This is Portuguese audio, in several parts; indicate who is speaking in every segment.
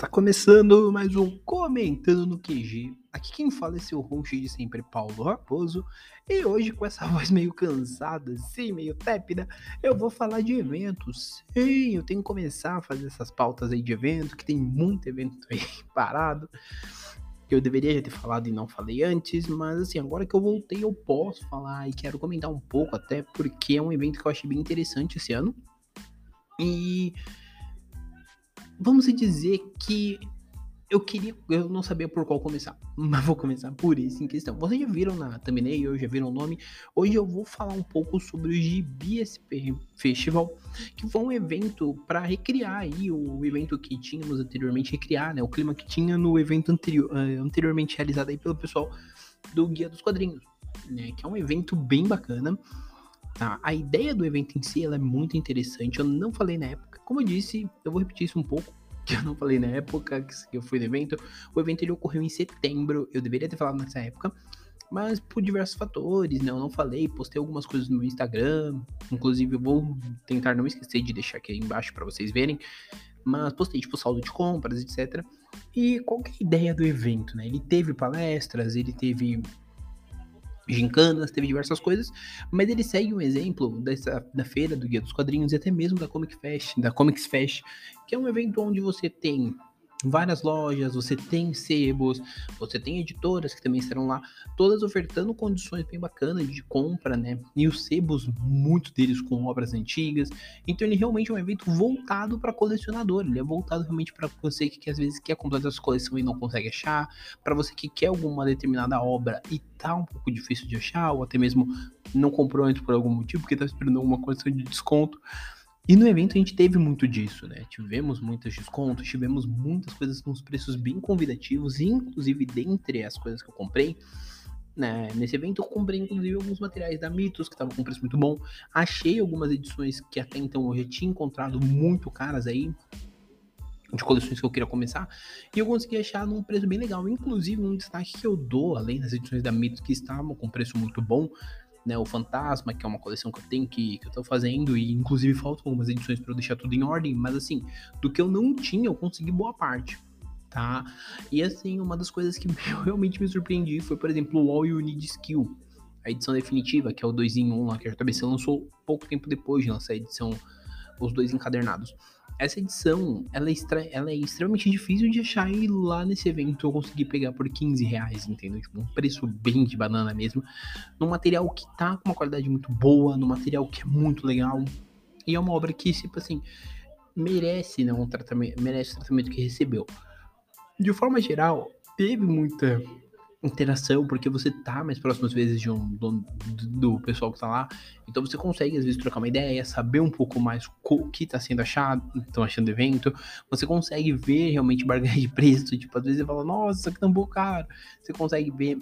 Speaker 1: Está começando mais um Comentando no QG. Aqui quem fala é seu host de sempre, Paulo Raposo. E hoje, com essa voz meio cansada, assim, meio tépida, eu vou falar de eventos. Sim, eu tenho que começar a fazer essas pautas aí de evento, que tem muito evento aí parado. Que eu deveria já ter falado e não falei antes, mas assim, agora que eu voltei, eu posso falar e quero comentar um pouco, até porque é um evento que eu achei bem interessante esse ano. E vamos dizer que eu queria, eu não sabia por qual começar, mas vou começar por esse em questão. Vocês já viram na thumbnail, já viram o nome. Hoje eu vou falar um pouco sobre o GBSP Festival, que foi um evento para recriar aí o evento que tínhamos anteriormente, recriar, né, o clima que tinha no evento anterior, eh, anteriormente realizado aí pelo pessoal do Guia dos Quadrinhos, né, que é um evento bem bacana. Tá? A ideia do evento em si ela é muito interessante. Eu não falei na época como eu disse, eu vou repetir isso um pouco, que eu não falei na época que eu fui no evento. O evento ele ocorreu em setembro, eu deveria ter falado nessa época, mas por diversos fatores, né? Eu não falei, postei algumas coisas no meu Instagram, inclusive eu vou tentar não esquecer de deixar aqui embaixo para vocês verem, mas postei tipo saldo de compras, etc. E qual é a ideia do evento, né? Ele teve palestras, ele teve gincanas, teve diversas coisas, mas ele segue um exemplo dessa, da feira do Guia dos Quadrinhos e até mesmo da Comic Fest, da Comics Fest, que é um evento onde você tem várias lojas, você tem sebos, você tem editoras que também estarão lá, todas ofertando condições bem bacanas de compra, né? E os sebos, muitos deles com obras antigas. Então ele realmente é um evento voltado para colecionador, ele é voltado realmente para você que, que, às vezes quer completar sua coleção e não consegue achar, para você que quer alguma determinada obra e tá um pouco difícil de achar, ou até mesmo não comprou antes por algum motivo, porque tá esperando alguma condição de desconto. E no evento a gente teve muito disso, né? Tivemos muitos descontos, tivemos muitas coisas com os preços bem convidativos, inclusive dentre as coisas que eu comprei, né? Nesse evento eu comprei inclusive alguns materiais da Mitos que estavam com preço muito bom. Achei algumas edições que até então eu já tinha encontrado muito caras aí, de coleções que eu queria começar, e eu consegui achar num preço bem legal. Inclusive, um destaque que eu dou, além das edições da Mitos que estavam com preço muito bom, né, o Fantasma, que é uma coleção que eu tenho que, que eu tô fazendo, e inclusive faltam algumas edições para eu deixar tudo em ordem, mas assim, do que eu não tinha, eu consegui boa parte. Tá? E assim, uma das coisas que realmente me surpreendi foi, por exemplo, o All You Need Skill, a edição definitiva, que é o 2 em 1 lá, que a JBC lançou pouco tempo depois de lançar a edição, os dois encadernados essa edição, ela é, extra, ela é extremamente difícil de achar e lá nesse evento eu consegui pegar por 15 reais, entendeu? Tipo, um preço bem de banana mesmo. Num material que tá com uma qualidade muito boa, num material que é muito legal. E é uma obra que, tipo assim, merece, né, um tratamento, merece o tratamento que recebeu. De forma geral, teve muita interação, porque você tá mais próximo às vezes de um do, do, pessoal que tá lá, então você consegue às vezes trocar uma ideia, saber um pouco mais o que tá sendo achado, estão achando do evento, você consegue ver realmente barganha de preço, tipo, às vezes você fala, nossa, tá um pouco caro, você consegue ver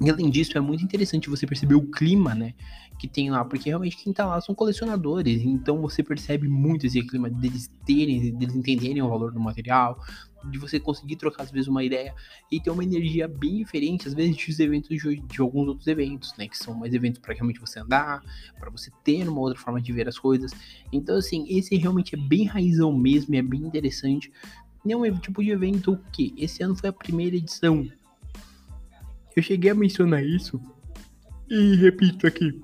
Speaker 1: e além disso, é muito interessante você perceber o clima, né, que tem lá, porque realmente quem tá lá são colecionadores, então você percebe muito esse clima deles terem, deles entenderem o valor do material, de você conseguir trocar às vezes uma ideia e ter uma energia bem diferente, às vezes dos eventos de, de alguns outros eventos, né, que são mais eventos para realmente você andar, para você ter uma outra forma de ver as coisas. Então assim, esse realmente é bem raizão mesmo, é bem interessante. E é um tipo de evento que esse ano foi a primeira edição. Eu cheguei a mencionar isso e repito aqui.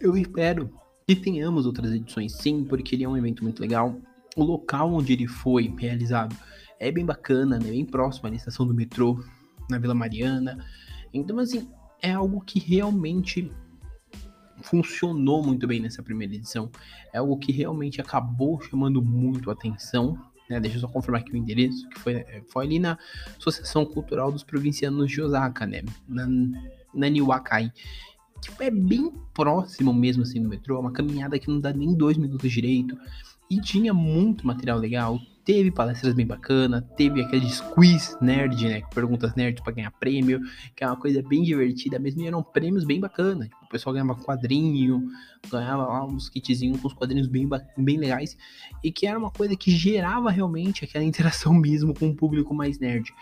Speaker 1: Eu espero que tenhamos outras edições sim, porque ele é um evento muito legal o local onde ele foi realizado é bem bacana, né? Bem próximo à estação do metrô, na Vila Mariana. Então, assim, é algo que realmente funcionou muito bem nessa primeira edição. É algo que realmente acabou chamando muito atenção. Né? Deixa eu só confirmar aqui o endereço, que foi, foi ali na Associação Cultural dos Provincianos de Osaka, né? Na, na Niwakai. Que é bem próximo mesmo assim do metrô, é uma caminhada que não dá nem dois minutos direito. E tinha muito material legal. Teve palestras bem bacana, teve aqueles quiz nerd, né? Perguntas nerd para ganhar prêmio, que é uma coisa bem divertida mesmo. E eram prêmios bem bacanas. Tipo, o pessoal ganhava quadrinho, ganhava lá uns kitzinhos com os quadrinhos bem, bem legais. E que era uma coisa que gerava realmente aquela interação mesmo com o público mais nerd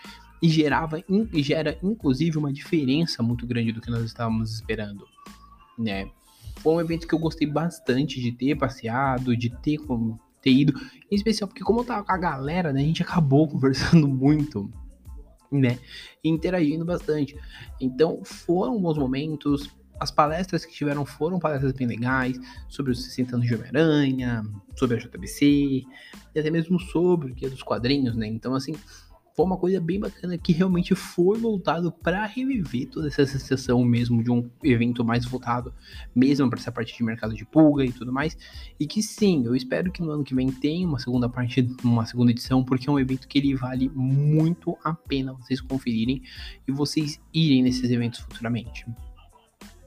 Speaker 1: e gerava e gera inclusive uma diferença muito grande do que nós estávamos esperando, né? Foi um evento que eu gostei bastante de ter passeado, de ter ter ido. Em especial porque como eu tava com a galera, né, a gente acabou conversando muito, né, interagindo bastante. Então foram bons momentos. As palestras que tiveram foram palestras bem legais, sobre os 60 anos de Homem-Aranha, sobre a JBC, e até mesmo sobre o Guia dos Quadrinhos, né? Então, assim, foi uma coisa bem bacana que realmente foi voltado para reviver toda essa sensação mesmo de um evento mais voltado mesmo para essa parte de mercado de pulga e tudo mais. E que sim, eu espero que no ano que vem tenha uma segunda parte, uma segunda edição, porque é um evento que ele vale muito a pena vocês conferirem e vocês irem nesses eventos futuramente.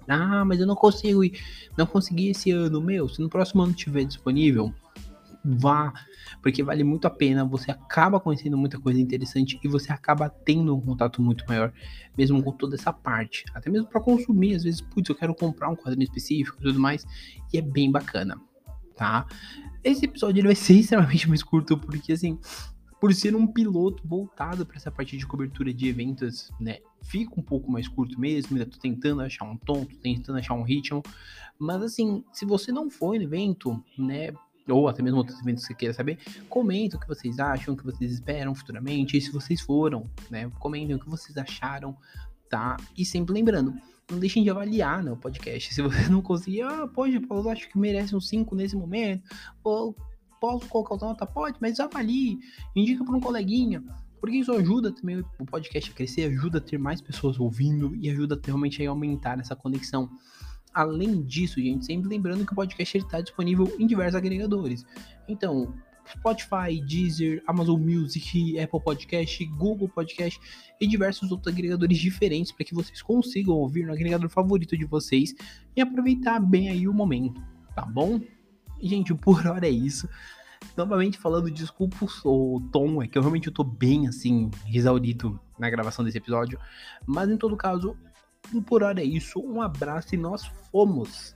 Speaker 1: Ah, mas eu não consigo ir, não consegui esse ano, meu. Se no próximo ano tiver disponível, vá, porque vale muito a pena. Você acaba conhecendo muita coisa interessante e você acaba tendo um contato muito maior, mesmo com toda essa parte. Até mesmo para consumir, às vezes, putz, eu quero comprar um quadrinho específico e tudo mais, e é bem bacana, tá? Esse episódio ele vai ser extremamente mais curto, porque assim, por ser um piloto voltado para essa parte de cobertura de eventos, né? Fica um pouco mais curto mesmo, ainda tô tentando achar um tom, tô tentando achar um ritmo, mas assim, se você não foi no evento, né, ou até mesmo outros eventos que queira saber, comentem o que vocês acham, o que vocês esperam futuramente, e se vocês foram, né, comentem o que vocês acharam, tá? E sempre lembrando, não deixem de avaliar né, o podcast. Se você não conseguir, ah, pode, Paulo, acho que merece um 5 nesse momento, ou posso colocar outra nota? Pode, mas avalie, indica para um coleguinha, porque isso ajuda também o podcast a crescer, ajuda a ter mais pessoas ouvindo e ajuda realmente a aumentar essa conexão. Além disso, gente, sempre lembrando que o podcast está disponível em diversos agregadores. Então, Spotify, Deezer, Amazon Music, Apple Podcast, Google Podcast e diversos outros agregadores diferentes para que vocês consigam ouvir no agregador favorito de vocês e aproveitar bem aí o momento, tá bom? Gente, por hora é isso. Novamente falando, desculpa o tom, é que eu realmente tô bem assim, exaurido na gravação desse episódio, mas em todo caso, por hora é isso. Um abraço e nós fomos.